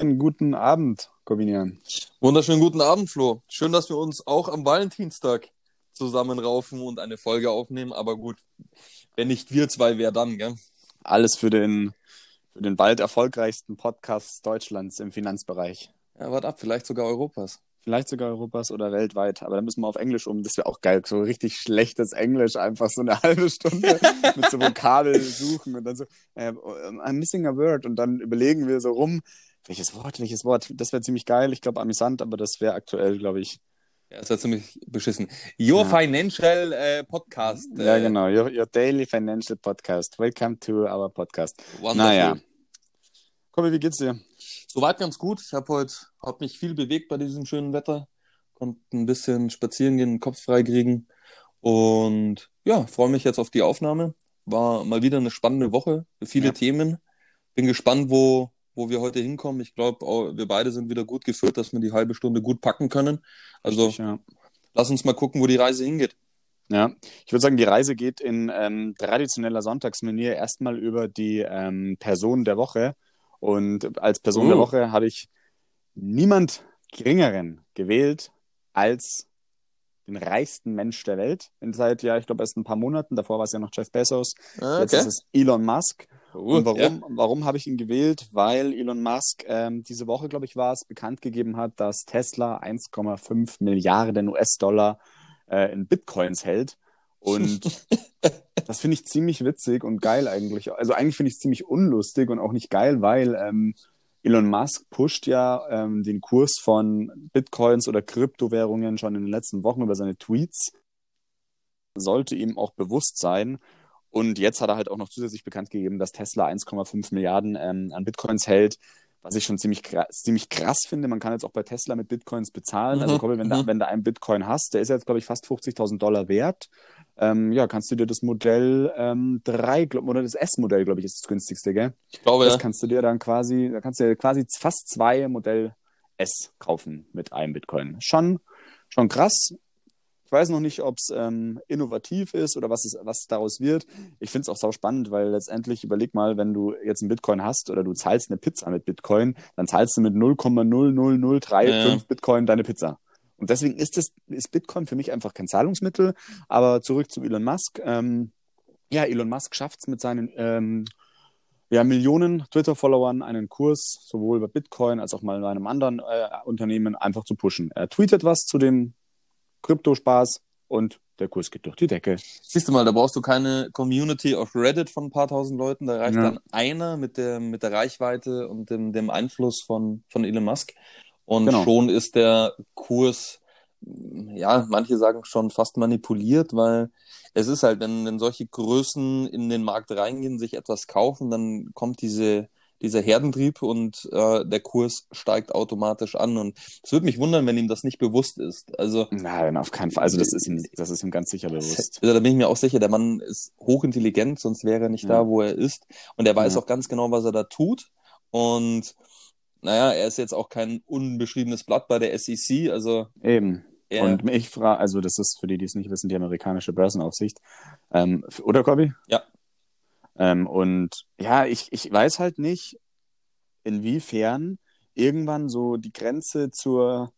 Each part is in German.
Einen guten Abend, Corbinian. Wunderschönen guten Abend, Flo. Schön, dass wir uns auch am Valentinstag zusammenraufen und eine Folge aufnehmen. Aber gut, wenn nicht wir zwei, wer dann, gell? Alles für den, für den bald erfolgreichsten Podcast Deutschlands im Finanzbereich. Ja, warte ab, vielleicht sogar Europas. Vielleicht sogar Europas oder weltweit. Aber da müssen wir auf Englisch um. Das wäre auch geil. So richtig schlechtes Englisch, einfach so eine halbe Stunde mit so Vokabeln suchen und dann so, äh, I'm missing a word. Und dann überlegen wir so rum, welches Wort, welches Wort. Das wäre ziemlich geil. Ich glaube, amüsant, aber das wäre aktuell, glaube ich. Ja, das wäre ziemlich beschissen. Your ja. Financial äh, Podcast. Äh, ja, genau. Your, your, Daily Financial Podcast. Welcome to our podcast. Wonderful. Naja. Kobi, wie geht's dir? Soweit ganz gut. Ich habe heute hab mich viel bewegt bei diesem schönen Wetter. Konnte ein bisschen spazieren gehen, den Kopf frei kriegen. Und ja, freue mich jetzt auf die Aufnahme. War mal wieder eine spannende Woche. Viele ja. Themen. Bin gespannt, wo, wo wir heute hinkommen. Ich glaube, wir beide sind wieder gut geführt, dass wir die halbe Stunde gut packen können. Also Richtig, ja. lass uns mal gucken, wo die Reise hingeht. Ja, ich würde sagen, die Reise geht in ähm, traditioneller Sonntagsmanier erstmal über die ähm, Person der Woche. Und als Person uh. der Woche habe ich niemand geringeren gewählt als den reichsten Mensch der Welt. In seit, ja, ich glaube, erst ein paar Monaten. Davor war es ja noch Jeff Bezos. Ah, okay. Jetzt ist es Elon Musk. Uh, und warum, ja. warum habe ich ihn gewählt? Weil Elon Musk ähm, diese Woche, glaube ich, war es, bekannt gegeben hat, dass Tesla 1,5 Milliarden US-Dollar äh, in Bitcoins hält. Und das finde ich ziemlich witzig und geil eigentlich. Also eigentlich finde ich es ziemlich unlustig und auch nicht geil, weil ähm, Elon Musk pusht ja ähm, den Kurs von Bitcoins oder Kryptowährungen schon in den letzten Wochen über seine Tweets. Sollte ihm auch bewusst sein. Und jetzt hat er halt auch noch zusätzlich bekannt gegeben, dass Tesla 1,5 Milliarden ähm, an Bitcoins hält, was ich schon ziemlich, ziemlich krass finde. Man kann jetzt auch bei Tesla mit Bitcoins bezahlen. Also, mhm. Also, Kobi, wenn, mhm. da, wenn du einen Bitcoin hast, der ist jetzt, glaube ich, fast 50.000 Dollar wert. Ähm, ja, kannst du dir das Modell ähm, 3, glaub, oder das S-Modell, glaube ich, ist das günstigste, gell? Ich glaube, das ja. kannst du dir dann quasi, da kannst du dir quasi fast zwei Modell S kaufen mit einem Bitcoin. Schon, schon krass. Ich weiß noch nicht, ob es ähm, innovativ ist oder was, es, was daraus wird. Ich finde es auch sau spannend, weil letztendlich überleg mal, wenn du jetzt einen Bitcoin hast oder du zahlst eine Pizza mit Bitcoin, dann zahlst du mit 0,00035 ja. Bitcoin deine Pizza. Und deswegen ist, das, ist Bitcoin für mich einfach kein Zahlungsmittel. Aber zurück zu Elon Musk. Ähm, ja, Elon Musk schafft es mit seinen ähm, ja, Millionen Twitter-Followern einen Kurs sowohl bei Bitcoin als auch mal bei einem anderen äh, Unternehmen einfach zu pushen. Er tweetet was zu dem Kryptospaß und der Kurs geht durch die Decke. Siehst du mal, da brauchst du keine Community auf Reddit von ein paar tausend Leuten, da reicht ja. dann einer mit der, mit der Reichweite und dem, dem Einfluss von, von Elon Musk. Und genau. schon ist der Kurs, ja, manche sagen schon fast manipuliert, weil es ist halt, wenn, wenn solche Größen in den Markt reingehen, sich etwas kaufen, dann kommt diese, dieser Herdentrieb und äh, der Kurs steigt automatisch an. Und es würde mich wundern, wenn ihm das nicht bewusst ist. Also Nein, auf keinen Fall. Also das ist ihm, das ist ihm ganz sicher bewusst. Also, da bin ich mir auch sicher, der Mann ist hochintelligent, sonst wäre er nicht ja. da, wo er ist. Und er weiß ja. auch ganz genau, was er da tut. Und naja, er ist jetzt auch kein unbeschriebenes Blatt bei der SEC. Also eben. Er, und ich frage, also das ist für die, die es nicht wissen, die amerikanische Börsenaufsicht. Ähm, oder, Kobi? Ja. Ähm, und ja, ich, ich weiß halt nicht, inwiefern irgendwann so die Grenze zur,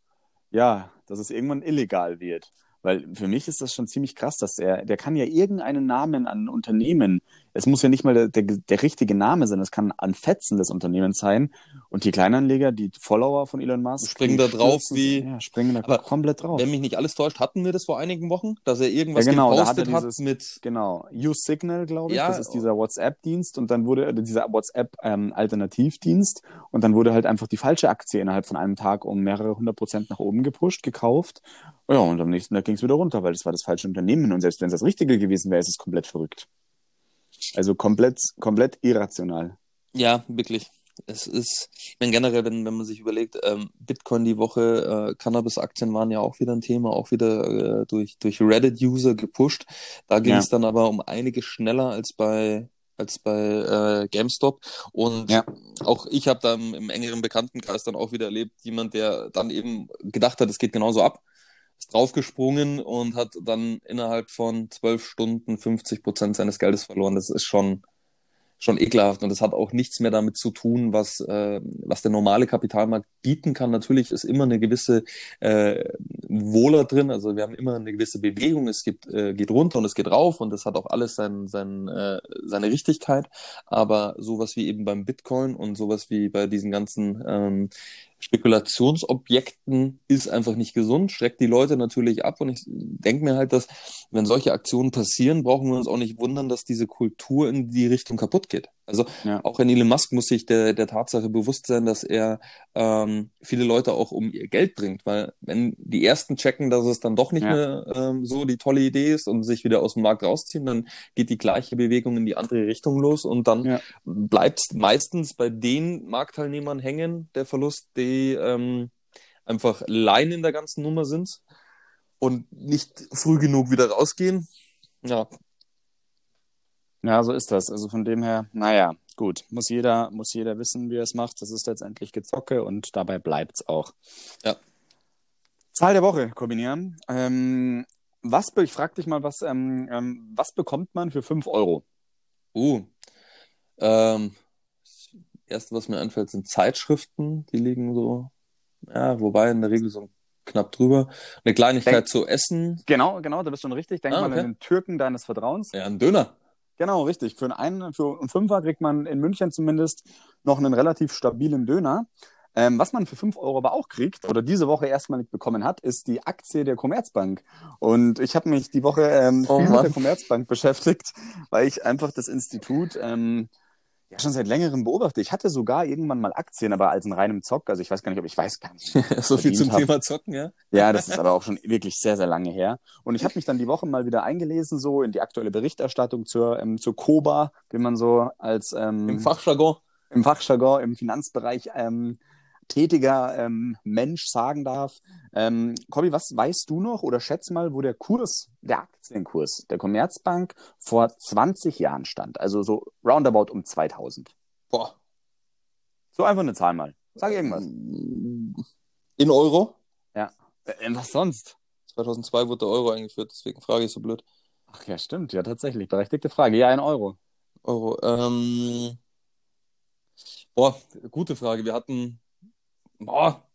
ja, dass es irgendwann illegal wird. Weil für mich ist das schon ziemlich krass, dass er, der kann ja irgendeinen Namen an Unternehmen, es muss ja nicht mal der, der, der richtige Name sein, es kann an Fetzen des Unternehmens sein. Und die Kleinanleger, die Follower von Elon Musk, springen da drauf wie, ja, springen da aber komplett drauf. Wenn mich nicht alles täuscht, hatten wir das vor einigen Wochen, dass er irgendwas ja, genau, gepostet hat dieses, mit. Genau, Use Signal, glaube ich, ja, das ist dieser WhatsApp-Dienst und dann wurde, dieser WhatsApp-Alternativdienst ähm, und dann wurde halt einfach die falsche Aktie innerhalb von einem Tag um mehrere hundert Prozent nach oben gepusht, gekauft ja, und am nächsten Tag ging es wieder runter, weil das war das falsche Unternehmen. Und selbst wenn es das Richtige gewesen wäre, ist es komplett verrückt. Also komplett, komplett irrational. Ja, wirklich. Es ist, ich meine, generell, wenn, wenn man sich überlegt, ähm, Bitcoin die Woche, äh, Cannabis-Aktien waren ja auch wieder ein Thema, auch wieder äh, durch, durch Reddit-User gepusht. Da ging es dann aber um einige schneller als bei, als bei äh, GameStop. Und ja. auch ich habe da im, im engeren Bekanntenkreis dann auch wieder erlebt, jemand, der dann eben gedacht hat, es geht genauso ab ist draufgesprungen und hat dann innerhalb von zwölf Stunden 50 Prozent seines Geldes verloren. Das ist schon, schon ekelhaft und das hat auch nichts mehr damit zu tun, was, äh, was der normale Kapitalmarkt bieten kann. Natürlich ist immer eine gewisse äh, Wohler drin, also wir haben immer eine gewisse Bewegung, es gibt, äh, geht runter und es geht rauf und das hat auch alles sein, sein, äh, seine Richtigkeit, aber sowas wie eben beim Bitcoin und sowas wie bei diesen ganzen ähm, Spekulationsobjekten ist einfach nicht gesund, schreckt die Leute natürlich ab. Und ich denke mir halt, dass wenn solche Aktionen passieren, brauchen wir uns auch nicht wundern, dass diese Kultur in die Richtung kaputt geht. Also ja. auch ein Elon Musk muss sich der, der Tatsache bewusst sein, dass er ähm, viele Leute auch um ihr Geld bringt, weil wenn die ersten checken, dass es dann doch nicht ja. mehr ähm, so die tolle Idee ist und sich wieder aus dem Markt rausziehen, dann geht die gleiche Bewegung in die andere Richtung los und dann ja. bleibt meistens bei den Marktteilnehmern hängen der Verlust, die ähm, einfach Laien in der ganzen Nummer sind und nicht früh genug wieder rausgehen. Ja, ja, so ist das. Also von dem her, naja, gut. Muss jeder, muss jeder wissen, wie er es macht. Das ist letztendlich Gezocke und dabei bleibt es auch. Ja. Zahl der Woche kombinieren. Ähm, was, ich frag dich mal, was, ähm, ähm, was bekommt man für 5 Euro? Uh. Ähm, das erste, was mir einfällt, sind Zeitschriften. Die liegen so, ja, wobei in der Regel so knapp drüber. Eine Kleinigkeit Denk, zu essen. Genau, genau, da bist du schon richtig. Denk ah, okay. mal an den Türken deines Vertrauens. Ja, ein Döner. Genau, richtig. Für einen, für einen Fünfer kriegt man in München zumindest noch einen relativ stabilen Döner. Ähm, was man für 5 Euro aber auch kriegt oder diese Woche erstmalig bekommen hat, ist die Aktie der Commerzbank. Und ich habe mich die Woche ähm, oh, viel Mann. mit der Commerzbank beschäftigt, weil ich einfach das Institut ähm, ja schon seit längerem beobachte. Ich hatte sogar irgendwann mal Aktien, aber als in reinem Zock. Also ich weiß gar nicht, ob ich weiß gar nicht. so viel zum hab. Thema Zocken, ja? Ja, das ist aber auch schon wirklich sehr, sehr lange her. Und ich habe mich dann die Woche mal wieder eingelesen, so in die aktuelle Berichterstattung zur, ähm, zur Koba, wie man so als ähm, im Fachjargon. Im Fachjargon, im Finanzbereich ähm, tätiger ähm, Mensch sagen darf. Ähm, Kobi, was weißt du noch oder schätz mal, wo der Kurs, der Aktienkurs der Commerzbank vor 20 Jahren stand? Also so roundabout um 2000. Boah. So einfach eine Zahl mal. Sag irgendwas. In Euro? Ja. Äh, was sonst? 2002 wurde der Euro eingeführt, deswegen frage ich so blöd. Ach ja, stimmt. Ja, tatsächlich. Berechtigte Frage. Ja, ein Euro. Euro. Ähm... Boah, gute Frage. Wir hatten boah,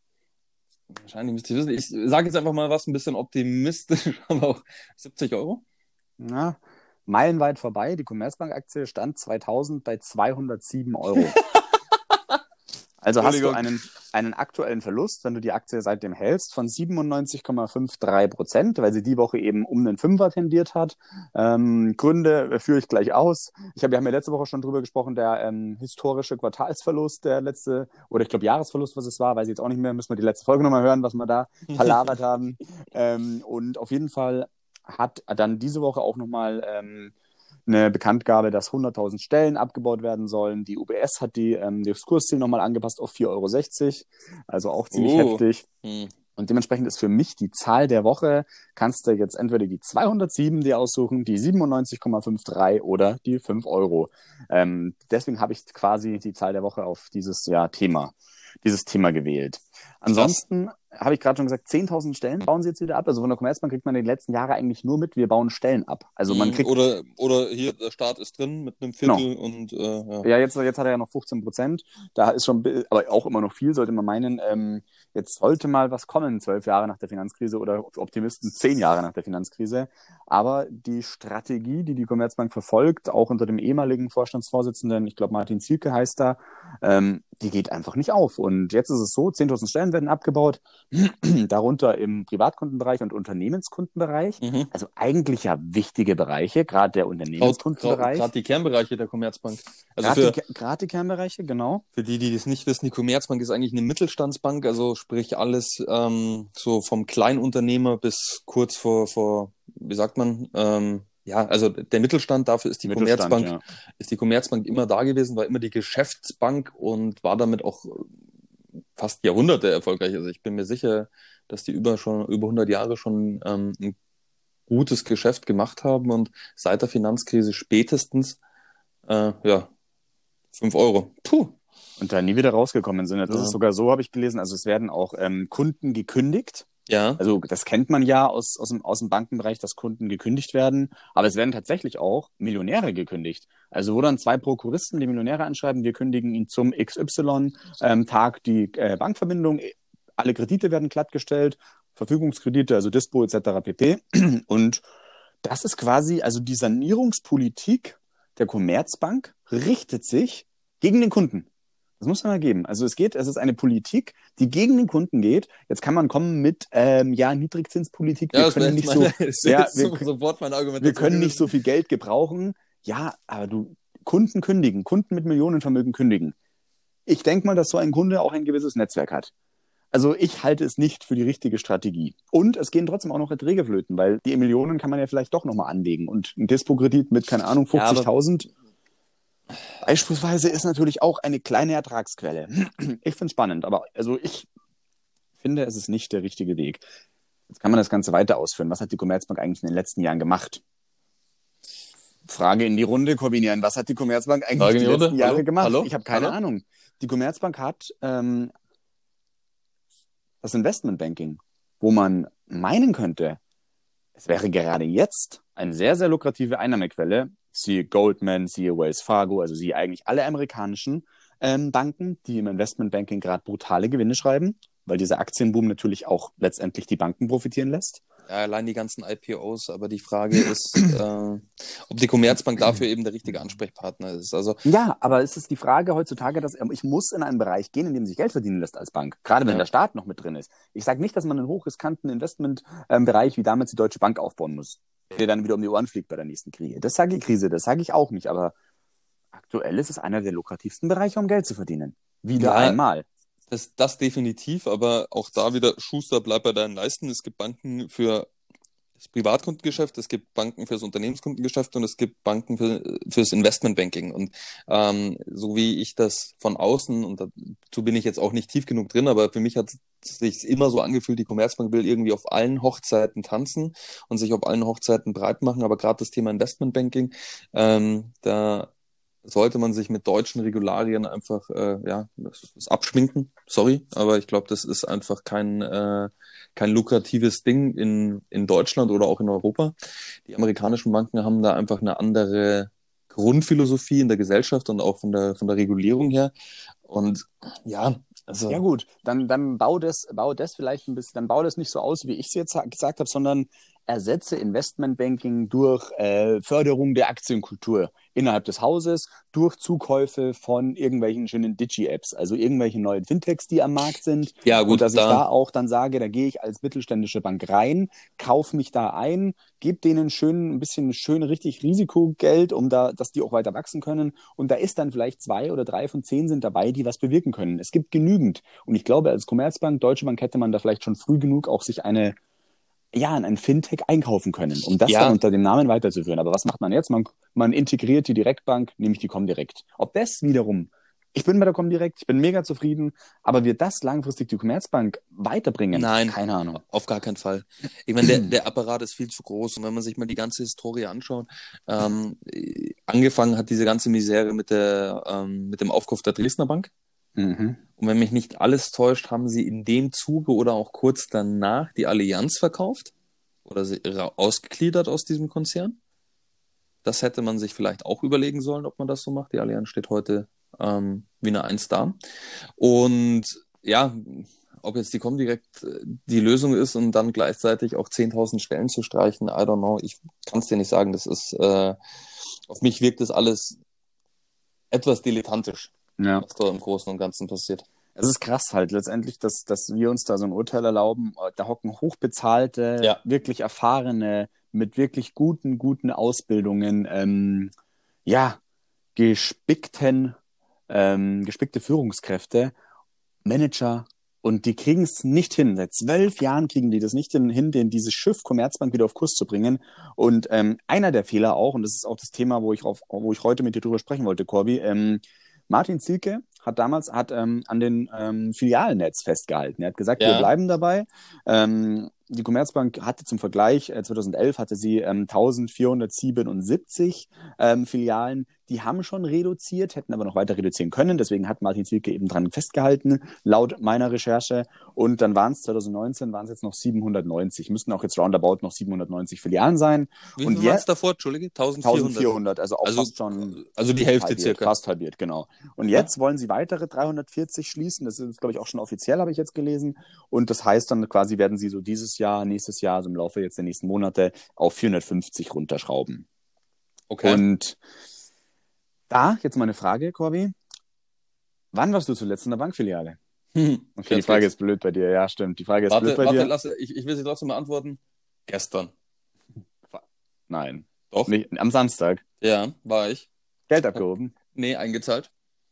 wahrscheinlich müsste ich wissen. Ich sage jetzt einfach mal was ein bisschen optimistisch, aber auch 70 Euro. Na, meilenweit vorbei. Die Commerzbank-Aktie stand 2000 bei 207 Euro. Also hast du einen, einen aktuellen Verlust, wenn du die Aktie seitdem hältst, von 97,53 Prozent, weil sie die Woche eben um den Fünfer tendiert hat. Ähm, Gründe führe ich gleich aus. Ich hab, wir haben ja letzte Woche schon drüber gesprochen, der ähm, historische Quartalsverlust, der letzte, oder ich glaube Jahresverlust, was es war, weiß ich jetzt auch nicht mehr, müssen wir die letzte Folge nochmal hören, was wir da verlabert haben. Ähm, und auf jeden Fall hat dann diese Woche auch nochmal ähm, eine Bekanntgabe, dass 100.000 Stellen abgebaut werden sollen. Die UBS hat die, ähm, das Kursziel nochmal angepasst auf 4,60 Euro, also auch ziemlich uh. heftig. Hm. Und dementsprechend ist für mich die Zahl der Woche, kannst du jetzt entweder die 207 dir aussuchen, die 97,53 oder die 5 Euro. Ähm, deswegen habe ich quasi die Zahl der Woche auf dieses ja, Thema, dieses Thema gewählt. Ansonsten habe ich gerade schon gesagt, 10.000 Stellen bauen sie jetzt wieder ab. Also von der Commerzbank kriegt man in den letzten Jahren eigentlich nur mit, wir bauen Stellen ab. Also man mhm, kriegt oder oder hier der Staat ist drin mit einem Viertel genau. und äh, ja. ja jetzt jetzt hat er ja noch 15 Prozent. Da ist schon, aber auch immer noch viel, sollte man meinen. Ähm, jetzt sollte mal was kommen, zwölf Jahre nach der Finanzkrise oder Optimisten zehn Jahre nach der Finanzkrise. Aber die Strategie, die die Commerzbank verfolgt, auch unter dem ehemaligen Vorstandsvorsitzenden, ich glaube Martin Zielke heißt da, ähm, die geht einfach nicht auf. Und jetzt ist es so, 10.000 Stellen werden abgebaut, darunter im Privatkundenbereich und Unternehmenskundenbereich. Mhm. Also eigentlich ja wichtige Bereiche, gerade der Unternehmenskundenbereich. Gerade die Kernbereiche der Commerzbank. Also gerade, die, die Kernbereiche, genau. Für die, die das nicht wissen, die Commerzbank ist eigentlich eine Mittelstandsbank, also sprich alles ähm, so vom Kleinunternehmer bis kurz vor, vor wie sagt man, ähm, ja, also der Mittelstand, dafür ist die Commerzbank, ja. ist die Commerzbank immer da gewesen, war immer die Geschäftsbank und war damit auch fast Jahrhunderte erfolgreich. Also ich bin mir sicher, dass die über schon über 100 Jahre schon ähm, ein gutes Geschäft gemacht haben und seit der Finanzkrise spätestens äh, ja fünf Euro. Puh. Und da nie wieder rausgekommen sind. Das ja. ist sogar so, habe ich gelesen. Also es werden auch ähm, Kunden gekündigt Ja. Also das kennt man ja aus, aus, dem, aus dem Bankenbereich, dass Kunden gekündigt werden. Aber es werden tatsächlich auch Millionäre gekündigt. Also wo dann zwei Prokuristen die Millionäre anschreiben, wir kündigen ihn zum XY-Tag ähm, die äh, Bankverbindung, alle Kredite werden glattgestellt, Verfügungskredite, also Dispo etc. pp. Und das ist quasi, also die Sanierungspolitik der Commerzbank richtet sich gegen den Kunden. Das muss man mal geben. Also es geht, es ist eine Politik, die gegen den Kunden geht. Jetzt kann man kommen mit ähm, ja Niedrigzinspolitik. Wir ja, können nicht meine, so, ja, wir, sofort mein Argument. Wir können nicht so viel Geld gebrauchen. Ja, aber du Kunden kündigen, Kunden mit Millionenvermögen kündigen. Ich denke mal, dass so ein Kunde auch ein gewisses Netzwerk hat. Also ich halte es nicht für die richtige Strategie. Und es gehen trotzdem auch noch Erträge flöten, weil die Millionen kann man ja vielleicht doch nochmal anlegen. Und ein Dispo-Kredit mit, keine Ahnung, 50.000 ja, beispielsweise ist natürlich auch eine kleine Ertragsquelle. Ich finde es spannend, aber also ich finde, es ist nicht der richtige Weg. Jetzt kann man das Ganze weiter ausführen. Was hat die Commerzbank eigentlich in den letzten Jahren gemacht? Frage in die Runde, Corbinian. Was hat die Commerzbank eigentlich Frage in die, die letzten Jahre Hallo? gemacht? Hallo? Ich habe keine Hallo? Ahnung. Die Commerzbank hat ähm, das Investmentbanking, wo man meinen könnte, es wäre gerade jetzt eine sehr, sehr lukrative Einnahmequelle, siehe Goldman, siehe Wells Fargo, also siehe eigentlich alle amerikanischen ähm, Banken, die im Investmentbanking gerade brutale Gewinne schreiben, weil dieser Aktienboom natürlich auch letztendlich die Banken profitieren lässt allein die ganzen IPOs, aber die Frage ist, äh, ob die Commerzbank dafür eben der richtige Ansprechpartner ist. Also ja, aber ist es die Frage heutzutage, dass ich muss in einen Bereich gehen, in dem sich Geld verdienen lässt als Bank, gerade wenn ja. der Staat noch mit drin ist. Ich sage nicht, dass man einen hochriskanten Investmentbereich wie damals die Deutsche Bank aufbauen muss, der dann wieder um die Ohren fliegt bei der nächsten Krise. Das sage ich Krise, das sage ich auch nicht, aber aktuell ist es einer der lukrativsten Bereiche, um Geld zu verdienen. Wieder ja. einmal. Das, das definitiv, aber auch da wieder Schuster bleibt bei deinen Leisten. Es gibt Banken für das Privatkundengeschäft, es gibt Banken fürs Unternehmenskundengeschäft und es gibt Banken für, fürs Investmentbanking. Und ähm, so wie ich das von außen, und dazu bin ich jetzt auch nicht tief genug drin, aber für mich hat sich immer so angefühlt, die Commerzbank will irgendwie auf allen Hochzeiten tanzen und sich auf allen Hochzeiten breit machen. Aber gerade das Thema Investmentbanking, ähm, da sollte man sich mit deutschen Regularien einfach äh, ja das, das abschminken. Sorry, aber ich glaube, das ist einfach kein äh, kein lukratives Ding in in Deutschland oder auch in Europa. Die amerikanischen Banken haben da einfach eine andere Grundphilosophie in der Gesellschaft und auch von der von der Regulierung her. Und ja, also ja gut, dann dann bau das bau das vielleicht ein bisschen, dann bau das nicht so aus, wie ich es jetzt gesagt habe, sondern ersetze Investmentbanking durch äh, Förderung der Aktienkultur innerhalb des Hauses, durch Zukäufe von irgendwelchen schönen Digi-Apps, also irgendwelche neuen Fintechs, die am Markt sind. Ja, gut. Und dass da... ich da auch dann sage, da gehe ich als mittelständische Bank rein, kaufe mich da ein, gebe denen schön ein bisschen schön richtig Risikogeld, um da, dass die auch weiter wachsen können. Und da ist dann vielleicht zwei oder drei von zehn sind dabei, die was bewirken können. Es gibt genügend. Und ich glaube, als Commerzbank, Deutsche Bank hätte man da vielleicht schon früh genug auch sich eine ja, in ein Fintech einkaufen können, um das ja. dann unter dem Namen weiterzuführen. Aber was macht man jetzt? Man, man integriert die Direktbank, nämlich die Comdirect. Ob das wiederum, ich bin bei der Comdirect, ich bin mega zufrieden, aber wird das langfristig die Commerzbank weiterbringen? Nein, keine Ahnung. Auf gar keinen Fall. Ich meine, der, der Apparat ist viel zu groß und wenn man sich mal die ganze Historie anschaut, ähm, angefangen hat diese ganze Misere mit, der, ähm, mit dem Aufkauf der Dresdner Bank. Mhm. Und wenn mich nicht alles täuscht, haben sie in dem Zuge oder auch kurz danach die Allianz verkauft oder sie ausgegliedert aus diesem Konzern. Das hätte man sich vielleicht auch überlegen sollen, ob man das so macht. Die Allianz steht heute ähm, wie eine Eins da. Und ja, ob jetzt die Comdirect äh, die Lösung ist und dann gleichzeitig auch 10.000 Stellen zu streichen, I don't know. Ich kann es dir nicht sagen. Das ist, äh, auf mich wirkt das alles etwas dilettantisch ja. was da im Großen und Ganzen passiert. Es ist krass halt letztendlich, dass, dass wir uns da so ein Urteil erlauben. Da hocken hochbezahlte, ja. wirklich erfahrene, mit wirklich guten, guten Ausbildungen, ähm, ja, gespickten, ähm, gespickte Führungskräfte, Manager, und die kriegen es nicht hin. Seit zwölf Jahren kriegen die das nicht hin, den, dieses Schiff Commerzbank wieder auf Kurs zu bringen. Und ähm, einer der Fehler auch, und das ist auch das Thema, wo ich, auf, wo ich heute mit dir drüber sprechen wollte, Corby, ähm, Martin Zielke hat damals hat ähm, an den ähm, Filialnetz festgehalten. Er hat gesagt, ja. wir bleiben dabei. Ähm, die Commerzbank hatte zum Vergleich, äh, 2011 hatte sie ähm, 1477 ähm, Filialen. Die haben schon reduziert, hätten aber noch weiter reduzieren können. Deswegen hat Martin Zielke eben dran festgehalten, laut meiner Recherche. Und dann waren es 2019, waren es jetzt noch 790. Müssten auch jetzt roundabout noch 790 Filialen sein. Wie viel waren es davor? Entschuldige, 1400. 1400, also auch also, fast schon. Also die Hälfte halbiert, circa. Fast halbiert, genau. Und jetzt ja. wollen sie weitere 340 schließen. Das ist, glaube ich, auch schon offiziell, habe ich jetzt gelesen. Und das heißt dann quasi, werden sie so dieses Jahr, nächstes Jahr, also im Laufe jetzt der nächsten Monate, auf 450 runterschrauben. Okay. Und da jetzt mal eine Frage, Corby. Wann warst du zuletzt in der Bankfiliale? Hm, okay, die Frage ist blöd bei dir. Ja, stimmt. Die Frage ist warte, blöd bei warte, dir. Lass, ich, ich will sie trotzdem beantworten. Gestern. Nein. Doch. Nicht, am Samstag. Ja, war ich. Geld abgehoben. Nee, eingezahlt.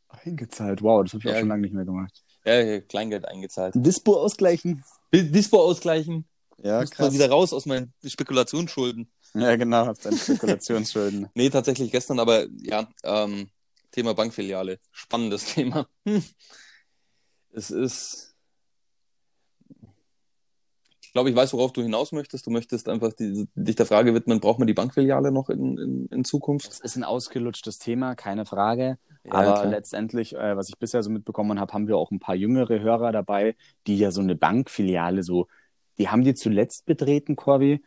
Eingezahlt. Wow, das habe ich Ja. auch schon lange nicht mehr gemacht. Ja, Kleingeld eingezahlt. Dispo ausgleichen. Dispo ausgleichen. Ja, Muss mal wieder raus aus meinen Spekulationsschulden. Ja, genau. Hab deine Spekulationsschulden. Nee, tatsächlich gestern, aber ja, ähm, Thema Bankfiliale. Spannendes Thema. Hm. Es ist. Ich glaube, ich weiß, worauf du hinaus möchtest. Du möchtest einfach die, dich der Frage widmen, braucht man die Bankfiliale noch in, in, in Zukunft? Es ist ein ausgelutschtes Thema, keine Frage. Ja, Aber klar. letztendlich, äh, was ich bisher so mitbekommen habe, haben wir auch ein paar jüngere Hörer dabei, die ja so eine Bankfiliale so, die haben die zuletzt betreten, Corby,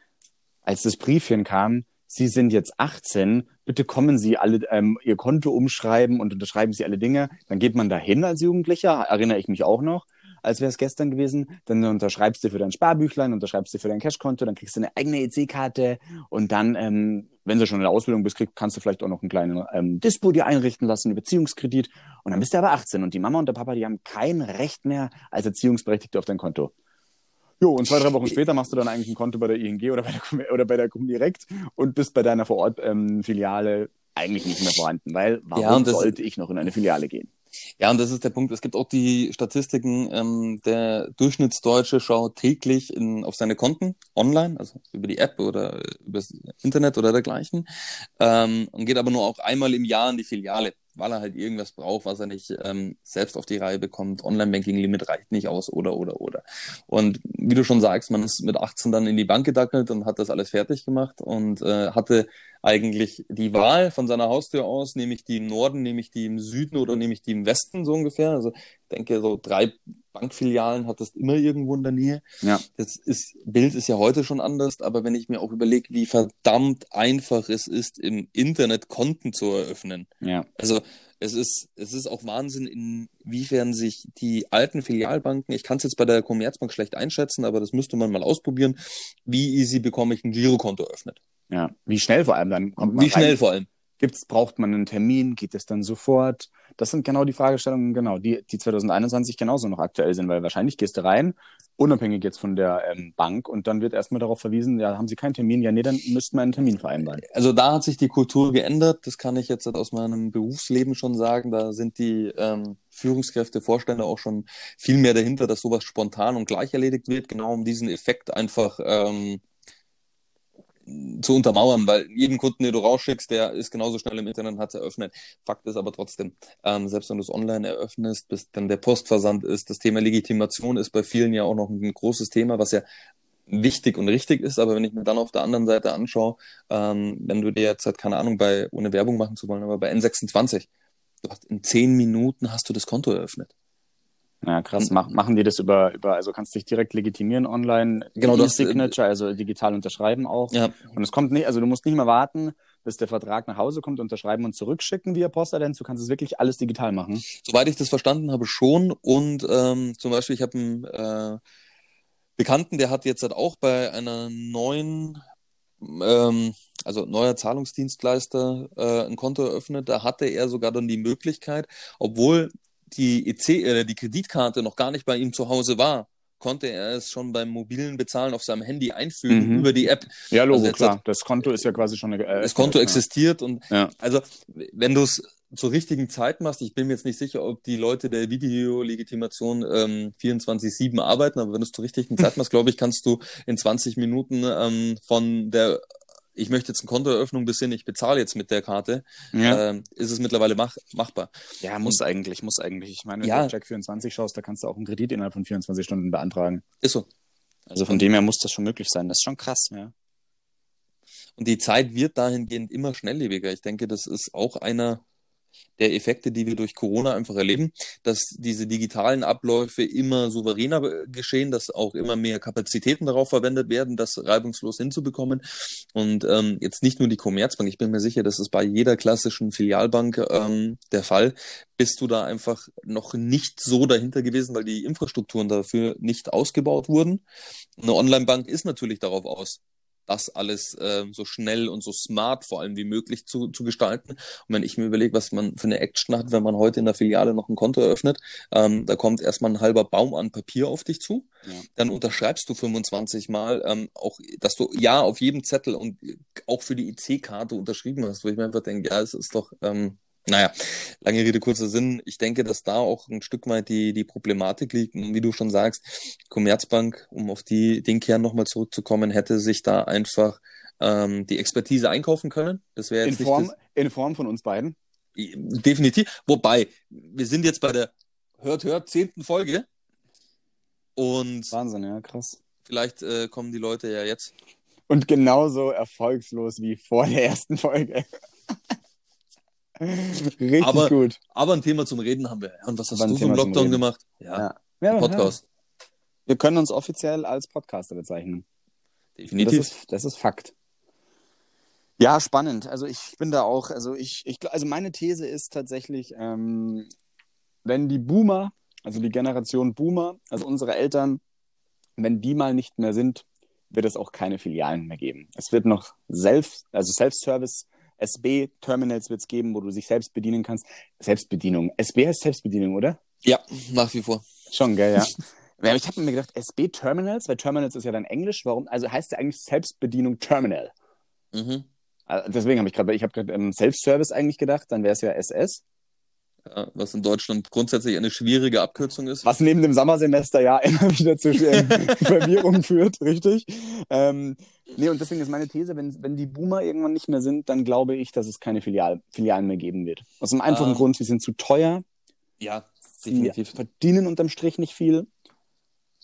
als das Briefchen kam. Sie sind jetzt 18, bitte kommen Sie alle ähm, Ihr Konto umschreiben und unterschreiben Sie alle Dinge. Dann geht man da hin als Jugendlicher, erinnere ich mich auch noch, als wäre es gestern gewesen. Dann unterschreibst du für dein Sparbüchlein, unterschreibst du für dein Cashkonto, dann kriegst du eine eigene EC-Karte und dann, ähm, wenn du schon in der Ausbildung bist, krieg, kannst du vielleicht auch noch einen kleinen ähm, Dispo dir einrichten lassen, einen Beziehungskredit. Und dann bist du aber 18 und die Mama und der Papa, die haben kein Recht mehr als Erziehungsberechtigte auf dein Konto. Jo, und zwei, drei Wochen später machst du dann eigentlich ein Konto bei der ING oder bei der, oder bei der Comdirect und bist bei deiner Vorort-Filiale eigentlich nicht mehr vorhanden, weil warum Ja, sollte ich noch in eine Filiale gehen? Ja, und das ist der Punkt. Es gibt auch die Statistiken, ähm, der Durchschnittsdeutsche schaut täglich in, auf seine Konten online, also über die App oder über das Internet oder dergleichen, ähm, und geht aber nur auch einmal im Jahr in die Filiale, weil er halt irgendwas braucht, was er nicht ähm, selbst auf die Reihe bekommt. Online-Banking-Limit reicht nicht aus oder, oder, oder. Und wie du schon sagst, man ist mit 18 dann in die Bank gedackelt und hat das alles fertig gemacht und äh, hatte eigentlich die Wahl von seiner Haustür aus, nehme ich die im Norden, nehme ich die im Süden oder nehme ich die im Westen, so ungefähr. Also denke, so drei Bankfilialen hattest immer irgendwo in der Nähe. Ja. Das ist, Bild ist ja heute schon anders, aber wenn ich mir auch überlege, wie verdammt einfach es ist, im Internet Konten zu eröffnen. Ja. Also es ist, es ist auch Wahnsinn, inwiefern sich die alten Filialbanken, ich kann es jetzt bei der Commerzbank schlecht einschätzen, aber das müsste man mal ausprobieren, wie easy bekomme ich ein Girokonto eröffnet. Ja. Wie schnell vor allem dann kommt man Wie schnell rein? vor allem. Gibt's, braucht man einen Termin? Geht es dann sofort? Das sind genau die Fragestellungen, genau, die, die 2021 genauso noch aktuell sind, weil wahrscheinlich gehst du rein, unabhängig jetzt von der ähm, Bank, und dann wird erstmal darauf verwiesen, ja, haben Sie keinen Termin? Ja, nee, dann müssten wir einen Termin vereinbaren. Also da hat sich die Kultur geändert, das kann ich jetzt aus meinem Berufsleben schon sagen. Da sind die ähm, Führungskräfte, Vorstände auch schon viel mehr dahinter, dass sowas spontan und gleich erledigt wird, genau um diesen Effekt einfach ähm, zu untermauern, weil jeden Kunden, den du rausschickst, der ist genauso schnell im Internet hat es eröffnet. Fakt ist aber trotzdem, ähm, selbst wenn du es online eröffnest, bis dann der Postversand ist, das Thema Legitimation ist bei vielen ja auch noch ein großes Thema, was ja wichtig und richtig ist, aber wenn ich mir dann auf der anderen Seite anschaue, ähm, wenn du dir jetzt halt, keine Ahnung, bei, ohne Werbung machen zu wollen, aber bei N26, du hast in zehn Minuten hast du das Konto eröffnet. Ja, krass. Mhm. Mach, machen die das über, über, also kannst dich direkt legitimieren online, Genau, das- E-Signature, also digital unterschreiben auch. Ja, Und es kommt nicht, also du musst nicht mehr warten, bis der Vertrag nach Hause kommt, unterschreiben und zurückschicken via Postident. Du kannst es wirklich alles digital machen. Soweit ich das verstanden habe, schon. Und ähm, zum Beispiel, ich habe einen äh, Bekannten, der hat jetzt halt auch bei einer neuen, ähm, also neuer Zahlungsdienstleister äh, ein Konto eröffnet. Da hatte er sogar dann die Möglichkeit, obwohl die EC, äh, die Kreditkarte noch gar nicht bei ihm zu Hause war, konnte er es schon beim mobilen Bezahlen auf seinem Handy einfügen Mhm. über die App. Ja, Logo, Also klar. hat- Das Konto ist ja quasi schon eine, äh, Das Konto existiert und Ja. also wenn du es zur richtigen Zeit machst, ich bin mir jetzt nicht sicher, ob die Leute der Videolegitimation ähm, 24-7 arbeiten, aber wenn du es zur richtigen Zeit machst, glaube ich, kannst du in 20 Minuten ähm, von der ich möchte jetzt eine Kontoeröffnung bis hin, ich bezahle jetzt mit der Karte, ja. ähm, ist es mittlerweile mach, machbar. Ja, muss und, eigentlich, muss eigentlich. Ich meine, wenn ja. du auf Check24 schaust, da kannst du auch einen Kredit innerhalb von 24 Stunden beantragen. Ist so. Also von dem her muss das schon möglich sein. Das ist schon krass, ja. Und die Zeit wird dahingehend immer schnelllebiger. Ich denke, das ist auch einer der Effekte, die wir durch Corona einfach erleben, dass diese digitalen Abläufe immer souveräner geschehen, dass auch immer mehr Kapazitäten darauf verwendet werden, das reibungslos hinzubekommen. Und ähm, jetzt nicht nur die Commerzbank, ich bin mir sicher, das ist bei jeder klassischen Filialbank ähm, der Fall, bist du da einfach noch nicht so dahinter gewesen, weil die Infrastrukturen dafür nicht ausgebaut wurden. Eine Online-Bank ist natürlich darauf aus, das alles äh, so schnell und so smart vor allem wie möglich zu, zu gestalten. Und wenn ich mir überlege, was man für eine Action hat, wenn man heute in der Filiale noch ein Konto eröffnet, ähm, da kommt erstmal ein halber Baum an Papier auf dich zu. Ja. Dann unterschreibst du 25 Mal ähm, auch, dass du ja auf jedem Zettel und auch für die IC-Karte unterschrieben hast, wo ich mir einfach denke, ja, es ist doch ähm, naja, lange Rede, kurzer Sinn. Ich denke, dass da auch ein Stück weit die, die Problematik liegt. Und wie du schon sagst, Commerzbank, um auf die, den Kern nochmal zurückzukommen, hätte sich da einfach ähm, die Expertise einkaufen können. Das wäre jetzt in Form, in Form von uns beiden. Definitiv. Wobei, wir sind jetzt bei der hört, hört, zehnten Folge. Und Wahnsinn, ja, krass. Vielleicht äh, kommen die Leute ja jetzt. Und genauso erfolgslos wie vor der ersten Folge. Richtig aber, gut. Aber ein Thema zum Reden haben wir. Und was hast du im Lockdown gemacht? Ja. ja. Podcast. Ja. Wir können uns offiziell als Podcaster bezeichnen. Definitiv. Das ist, das ist Fakt. Ja, spannend. Also ich bin da auch, also ich, ich also meine These ist tatsächlich, ähm, wenn die Boomer, also die Generation Boomer, also unsere Eltern, wenn die mal nicht mehr sind, wird es auch keine Filialen mehr geben. Es wird noch Self, also Self-Service SB-Terminals wird es geben, wo du sich selbst bedienen kannst. Selbstbedienung. SB heißt Selbstbedienung, oder? Ja, nach wie vor. Schon, gell, ja. ja ich habe mir gedacht, SB-Terminals, weil Terminals ist ja dann Englisch. Warum? Also heißt ja eigentlich Selbstbedienung Terminal. Mhm. Also deswegen habe ich gerade, ich habe gerade ähm, Self-Service eigentlich gedacht, dann wäre es ja SS was in Deutschland grundsätzlich eine schwierige Abkürzung ist. Was neben dem Sommersemester ja immer wieder zu Verwirrung führt, richtig. Ähm, nee, und deswegen ist meine These, wenn, wenn die Boomer irgendwann nicht mehr sind, dann glaube ich, dass es keine Filial, Filialen mehr geben wird. Aus einem einfachen ähm, Grund, sie sind zu teuer. Ja, definitiv. Verdienen unterm Strich nicht viel.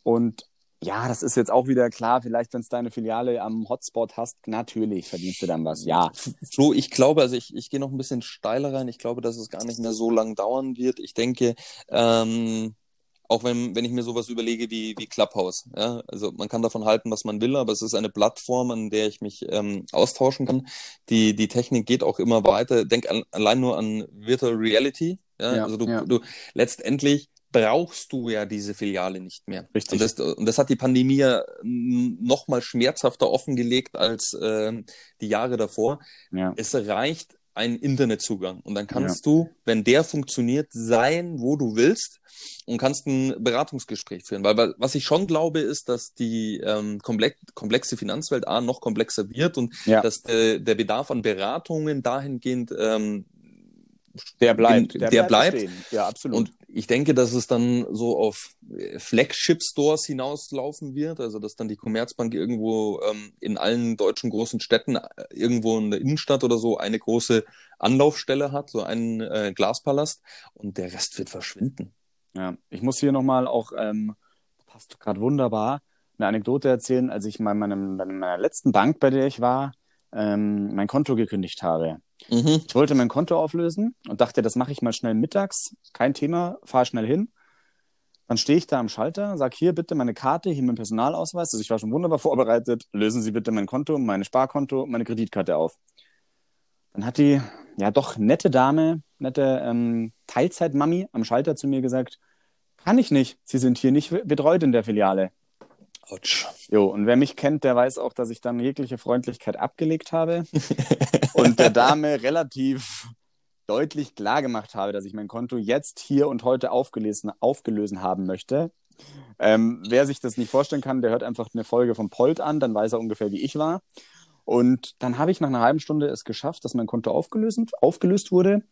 Und ja, das ist jetzt auch wieder klar. Vielleicht, wenn es deine Filiale am Hotspot hast, natürlich verdienst du dann was. Ja. Flo, ich glaube, also ich, ich gehe noch ein bisschen steiler rein. Ich glaube, dass es gar nicht mehr so lang dauern wird. Ich denke, ähm, auch wenn, wenn ich mir sowas überlege wie, wie Clubhouse. Ja? Also man kann davon halten, was man will, aber es ist eine Plattform, an der ich mich ähm, austauschen kann. Die, die Technik geht auch immer weiter. Denk an, allein nur an Virtual Reality. Ja? ja also du, ja. du letztendlich brauchst du ja diese Filiale nicht mehr. Richtig. Und das, und das hat die Pandemie ja noch mal schmerzhafter offengelegt als äh, die Jahre davor. Ja. Es reicht ein Internetzugang und dann kannst ja. du, wenn der funktioniert, sein, wo du willst und kannst ein Beratungsgespräch führen. Weil, was ich schon glaube, ist, dass die ähm, komplexe Finanzwelt A noch komplexer wird und ja. dass der, der Bedarf an Beratungen dahingehend ähm, der bleibt. Der, der bleibt. bleibt. Ja, absolut. Und ich denke, dass es dann so auf Flagship-Stores hinauslaufen wird, also dass dann die Commerzbank irgendwo ähm, in allen deutschen großen Städten, äh, irgendwo in der Innenstadt oder so, eine große Anlaufstelle hat, so einen äh, Glaspalast und der Rest wird verschwinden. Ja, ich muss hier nochmal auch, ähm, passt gerade wunderbar, eine Anekdote erzählen, als ich mal meinem, meiner letzten Bank, bei der ich war, ähm, mein Konto gekündigt habe. Mhm. Ich wollte mein Konto auflösen und dachte, das mache ich mal schnell mittags. Kein Thema, fahr schnell hin. Dann stehe ich da am Schalter, sage hier bitte meine Karte, hier mein Personalausweis. Also ich war schon wunderbar vorbereitet. Lösen Sie bitte mein Konto, meine Sparkonto, meine Kreditkarte auf. Dann hat die, ja doch nette Dame, nette ähm, Teilzeitmami am Schalter zu mir gesagt, kann ich nicht. Sie sind hier nicht betreut in der Filiale. Autsch. Jo, und wer mich kennt, der weiß auch, dass ich dann jegliche Freundlichkeit abgelegt habe und der Dame relativ deutlich klar gemacht habe, dass ich mein Konto jetzt hier und heute aufgelesen, aufgelöst haben möchte. Ähm, wer sich das nicht vorstellen kann, der hört einfach eine Folge von Polt an, dann weiß er ungefähr, wie ich war. Und dann habe ich nach einer halben Stunde es geschafft, dass mein Konto aufgelöst, aufgelöst wurde.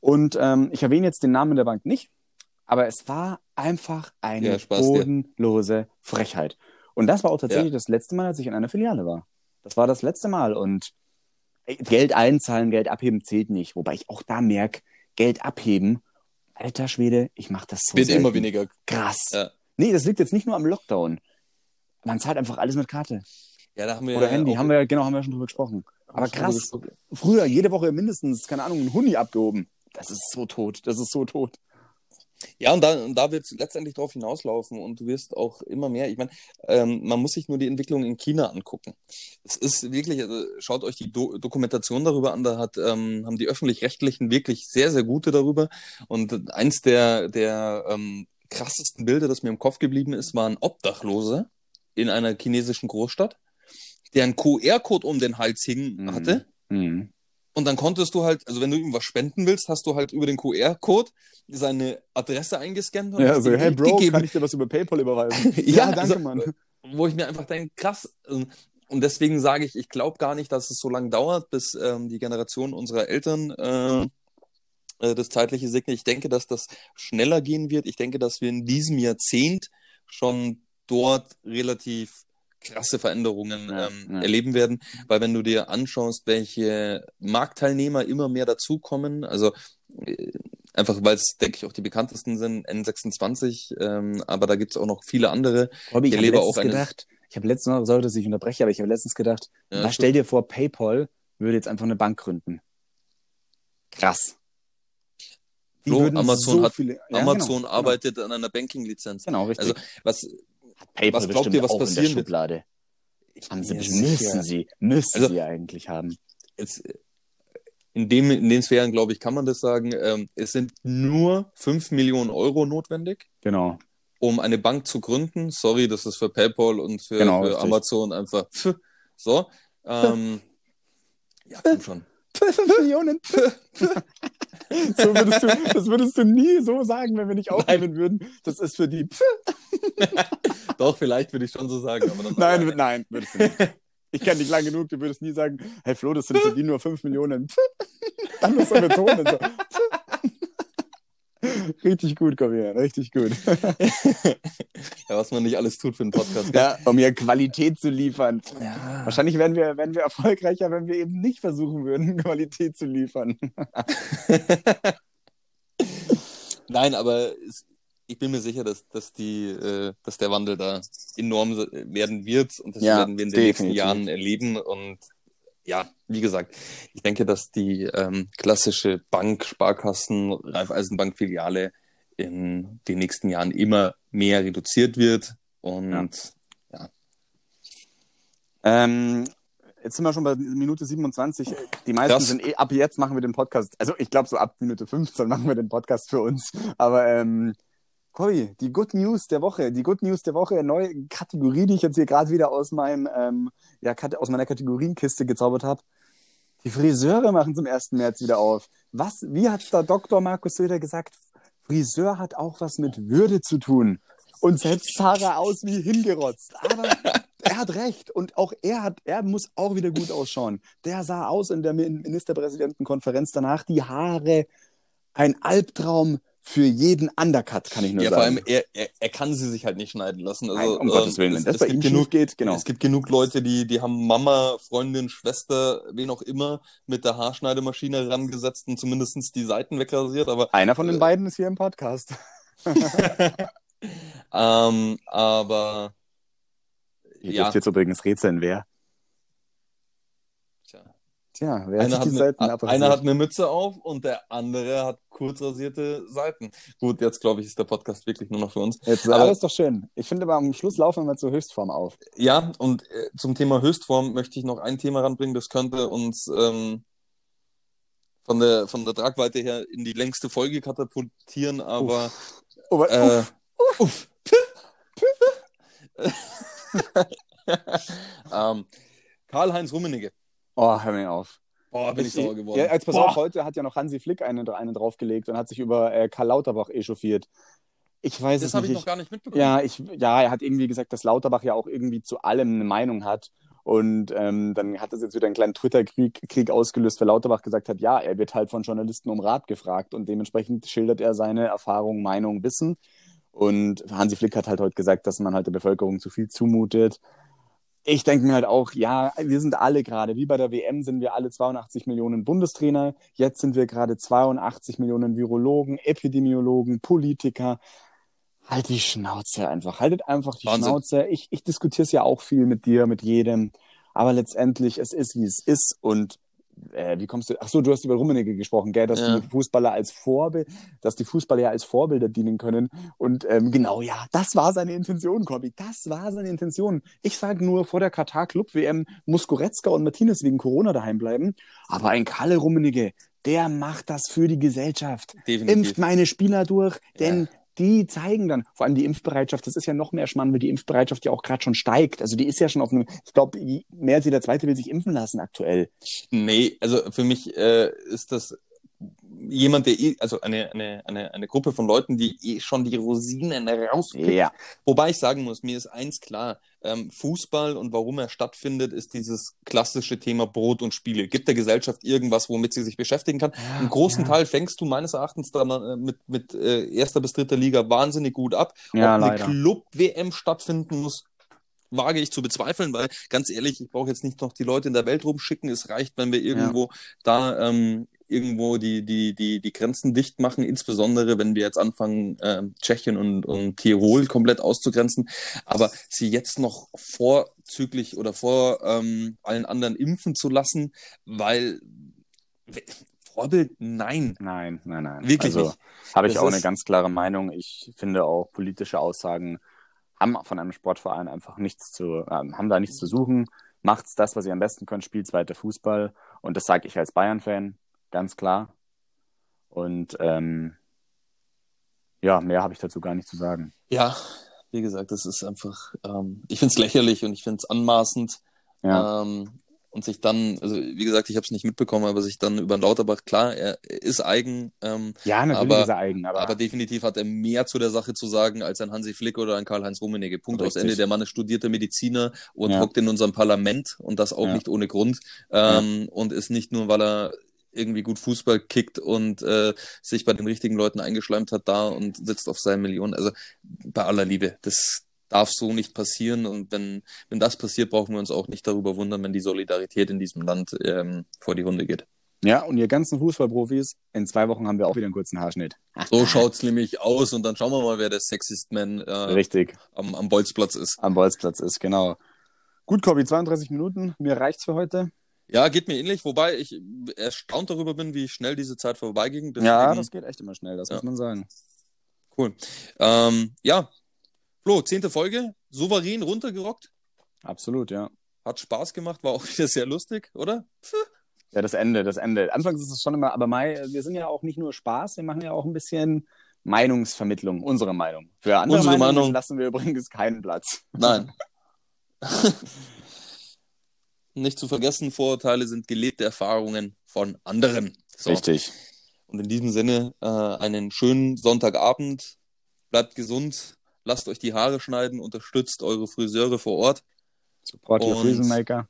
Und ähm, ich erwähne jetzt den Namen der Bank nicht, aber es war einfach eine ja, Spaß, bodenlose ja. Frechheit. Und das war auch tatsächlich ja. das letzte Mal, als ich in einer Filiale war. Das war das letzte Mal. Und Geld einzahlen, Geld abheben zählt nicht. Wobei ich auch da merke, Geld abheben, alter Schwede, ich mache das so Wird selten. immer weniger. Krass. Ja. Nee, das liegt jetzt nicht nur am Lockdown. Man zahlt einfach alles mit Karte. Ja, da haben wir Oder ja Handy, haben wir, genau, haben wir schon drüber gesprochen. Aber krass, gesprochen. früher jede Woche mindestens, keine Ahnung, ein Huni abgehoben. Das ist so tot, das ist so tot. Ja, und da, und da wird es letztendlich drauf hinauslaufen und du wirst auch immer mehr. Ich meine, ähm, man muss sich nur die Entwicklung in China angucken. Es ist wirklich, also schaut euch die Do Dokumentation darüber an, da hat, ähm, haben die Öffentlich-Rechtlichen wirklich sehr, sehr gute darüber. Und eins der, der ähm, krassesten Bilder, das mir im Kopf geblieben ist, war ein Obdachloser in einer chinesischen Großstadt, der einen QR-Code um den Hals hing Mhm. hatte. Mhm. Und dann konntest du halt, also wenn du ihm was spenden willst, hast du halt über den QR-Code seine Adresse eingescannt und Ja, hast so, ihm hey Bro, gegeben. kann ich dir was über PayPal überweisen? Ja, danke, also- Mann. wo ich mir einfach denke, krass. ähm, Und deswegen sage ich, ich glaube gar nicht, dass es so lange dauert, bis ähm, die Generation unserer Eltern äh, äh, das zeitliche segnet. Ich denke, dass das schneller gehen wird. Ich denke, dass wir in diesem Jahrzehnt schon dort relativ krasse Veränderungen ähm, ja. erleben werden, weil wenn du dir anschaust, welche Marktteilnehmer immer mehr dazukommen, also äh, einfach weil es, denke ich, auch die bekanntesten sind, N26, ähm, aber da gibt es auch noch viele andere. Robby, Ich ich habe letztens gedacht, ich habe letztens noch, dass ich unterbreche, aber ich habe letztens gedacht, Ja, was stell dir vor, PayPal würde jetzt einfach eine Bank gründen. Krass. Würden Amazon hat- viele, ja, Amazon genau, arbeitet an einer Banking-Lizenz. Genau, genau richtig. Also, was, Hat PayPal was glaubt ihr, was auch in der passieren wird? Schublade. Haben sie müssen sie, müssen Also- sie eigentlich haben. jetzt, in, dem, in den Sphären, glaube ich, kann man das sagen. Ähm, es sind nur 5 Millionen Euro notwendig, Genau. um eine Bank zu gründen. Sorry, das ist für PayPal und für, Genau, für. Amazon einfach so. Ähm, ja, komm schon. 5 Millionen. so würdest du, das würdest du nie so sagen, wenn wir nicht aufnehmen würden. Das ist für die. Doch, vielleicht würde ich schon so sagen. Aber dann Nein, wür- nein, würdest du nicht. Ich kenne dich lang genug, du würdest nie sagen, hey Flo, das sind für die nur 5 Millionen. Dann musst du betonen. So. Richtig gut, her, richtig gut. ja, was man nicht alles tut für einen Podcast. Ja, um hier Qualität zu liefern. Ja. Wahrscheinlich wären wir, wären wir erfolgreicher, wenn wir eben nicht versuchen würden, Qualität zu liefern. Nein, aber es, ich bin mir sicher, dass, dass, die, äh, dass der Wandel da enorm werden wird und das Ja, werden wir in den nächsten definitiv. Jahren erleben. Und ja, wie gesagt, ich denke, dass die ähm, klassische Bank, Sparkassen, Raiffeisenbank-Filiale in den nächsten Jahren immer mehr reduziert wird. Und Ähm, jetzt sind wir schon bei Minute 27. Die meisten Krass. sind eh, ab jetzt machen wir den Podcast. Also ich glaube, so ab Minute 15 machen wir den Podcast für uns. Aber ähm, Corey, die Good News der Woche, die Good News der Woche, neue Kategorie, die ich jetzt hier gerade wieder aus meinem, ähm, ja, aus meiner Kategorienkiste gezaubert habe. Die Friseure machen zum 1. März wieder auf. Was, wie hat da Dr. Markus Söder gesagt? Friseur hat auch was mit Würde zu tun. Und selbst sah er aus wie hingerotzt. Aber er hat recht. Und auch er hat, er muss auch wieder gut ausschauen. Der sah aus in der Min- Ministerpräsidentenkonferenz danach. Die Haare, ein Albtraum für jeden Undercut, kann ich nur ja, vor sagen. allem, er, er, er kann sie sich halt nicht schneiden lassen. Also, Nein, um ähm, Gottes Willen, wenn es, das bei ihm genug, geht, genau. Es gibt genug Leute, die, die haben Mama, Freundin, Schwester, wen auch immer, mit der Haarschneidemaschine rangesetzt und zumindest die Seiten wegrasiert. Aber, Einer von den beiden ist hier im Podcast. ähm, aber Ihr ja, dürft jetzt übrigens rätseln, wer. Tja. Wer hat einer, hat die eine, Seiten einer abrasiert? hat eine Mütze auf und der andere hat kurz rasierte Seiten. Gut, jetzt glaube ich, ist der Podcast wirklich nur noch für uns. Jetzt ist aber- alles doch schön. Ich finde aber am Schluss laufen wir zur Höchstform auf. Ja, und äh, zum Thema Höchstform möchte ich noch ein Thema ranbringen, das könnte uns ähm, von, der, von der Tragweite her in die längste Folge katapultieren, aber Oh, äh, uff. ähm, Karl-Heinz Rummenigge. Oh, hör mir auf. Boah, bin ich, sauer geworden. Ja, jetzt pass Boah. auf, heute hat ja noch Hansi Flick einen, einen draufgelegt und hat sich über äh, Karl Lauterbach echauffiert. Ich weiß das es habe nicht. ich noch gar nicht mitbekommen. Ja, ich, ja, er hat irgendwie gesagt, dass Lauterbach ja auch irgendwie zu allem eine Meinung hat. Und ähm, dann hat das jetzt wieder einen kleinen Twitter-Krieg Krieg ausgelöst, weil Lauterbach gesagt hat, ja, er wird halt von Journalisten um Rat gefragt und dementsprechend schildert er seine Erfahrung, Meinung, Wissen. Und Hansi Flick hat halt heute gesagt, dass man halt der Bevölkerung zu viel zumutet. Ich denke mir halt auch, ja, wir sind alle gerade, wie bei der WM sind wir alle 82 Millionen Bundestrainer, jetzt sind wir gerade 82 Millionen Virologen, Epidemiologen, Politiker. Halt die Schnauze einfach, haltet einfach die Wahnsinn. Schnauze. Ich, ich diskutiere es ja auch viel mit dir, mit jedem, aber letztendlich, es ist, wie es ist und äh, wie kommst du, ach so, du hast über Rummenigge gesprochen, gell, dass ja. die Fußballer als Vorbild, dass die Fußballer ja als Vorbilder dienen können. Und ähm, genau, ja, das war seine Intention, Corby. Das war seine Intention. Ich sage nur, vor der Katar Club WM muss Goretzka und Martinez wegen Corona daheim bleiben. Aber ein Kalle Rummenigge, der macht das für die Gesellschaft. Definitiv. Impft meine Spieler durch, denn ja die zeigen dann, vor allem die Impfbereitschaft, das ist ja noch mehr Schmarrn, weil die Impfbereitschaft ja auch gerade schon steigt. Also die ist ja schon auf einem, ich glaube, mehr als jeder Zweite will sich impfen lassen aktuell. Nee, also für mich äh, ist das jemand, der eh, also eine, eine, eine, eine Gruppe von Leuten, die eh schon die Rosinen rauspickt. Ja. Wobei ich sagen muss, mir ist eins klar, ähm, Fußball und warum er stattfindet, ist dieses klassische Thema Brot und Spiele. Gibt der Gesellschaft irgendwas, womit sie sich beschäftigen kann? Ja, Einen großen ja. Teil fängst du meines Erachtens dann äh, mit, mit äh, erster bis dritter Liga wahnsinnig gut ab. Ja, Ob leider. eine Club-WM stattfinden muss, wage ich zu bezweifeln, weil ganz ehrlich, ich brauche jetzt nicht noch die Leute in der Welt rumschicken. Es reicht, wenn wir irgendwo ja. da ähm, irgendwo die, die, die, die Grenzen dicht machen, insbesondere wenn wir jetzt anfangen, äh, Tschechien und, und Tirol komplett auszugrenzen, aber sie jetzt noch vorzüglich oder vor ähm, allen anderen impfen zu lassen, weil Vorbild, nein. Nein, nein, nein. Wirklich also, Habe ich das auch eine ganz klare Meinung. Ich finde auch politische Aussagen haben von einem Sportverein einfach nichts zu, äh, haben da nichts zu suchen. Macht's das, was ihr am besten könnt, spielt weiter Fußball. Und das sage ich als Bayern-Fan ganz klar. Und ähm, ja, mehr habe ich dazu gar nicht zu sagen. Ja, wie gesagt, das ist einfach, ähm, ich finde es lächerlich und ich finde es anmaßend. Ja. Ähm, und sich dann, also wie gesagt, ich habe es nicht mitbekommen, aber sich dann über den Lauterbach, klar, er ist eigen. Ähm, ja, natürlich aber, ist er eigen, aber... aber definitiv hat er mehr zu der Sache zu sagen als ein Hansi Flick oder ein Karl-Heinz Rummenigge. Punkt Richtig. aus Ende. Der Mann ist studierter Mediziner und ja. hockt in unserem Parlament und das auch ja. nicht ohne Grund ähm, ja. und ist nicht nur, weil er irgendwie gut Fußball kickt und äh, sich bei den richtigen Leuten eingeschleimt hat da und sitzt auf seinen Millionen. Also bei aller Liebe, das darf so nicht passieren. Und wenn, wenn das passiert, brauchen wir uns auch nicht darüber wundern, wenn die Solidarität in diesem Land ähm, vor die Hunde geht. Ja, und ihr ganzen Fußballprofis, in zwei Wochen haben wir auch wieder einen kurzen Haarschnitt. So schaut's nämlich aus und dann schauen wir mal, wer der Sexist Man äh, Richtig. Am, am Bolzplatz ist. Am Bolzplatz ist, genau. Gut, Kobi, 32 Minuten. Mir reicht's für heute. Ja, geht mir ähnlich, wobei ich erstaunt darüber bin, wie schnell diese Zeit vorbeiging. Deswegen... Ja, das geht echt immer schnell, das ja. muss man sagen. Cool. Ähm, ja, Flo, zehnte Folge, souverän runtergerockt. Absolut, ja. Hat Spaß gemacht, war auch wieder sehr lustig, oder? Ja, das Ende, das Ende. Anfangs ist es schon immer, aber Mai, wir sind ja auch nicht nur Spaß, wir machen ja auch ein bisschen Meinungsvermittlung, unsere Meinung. Für andere unsere Meinungen Meinung... lassen wir übrigens keinen Platz. Nein. nicht zu vergessen, Vorurteile sind gelebte Erfahrungen von anderen. So. Richtig. Und in diesem Sinne äh, einen schönen Sonntagabend. Bleibt gesund, lasst euch die Haare schneiden, unterstützt eure Friseure vor Ort. Support your Friesenmaker.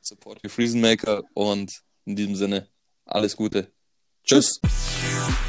Support your Friesenmaker und in diesem Sinne alles Gute. Tschüss. Tschüss.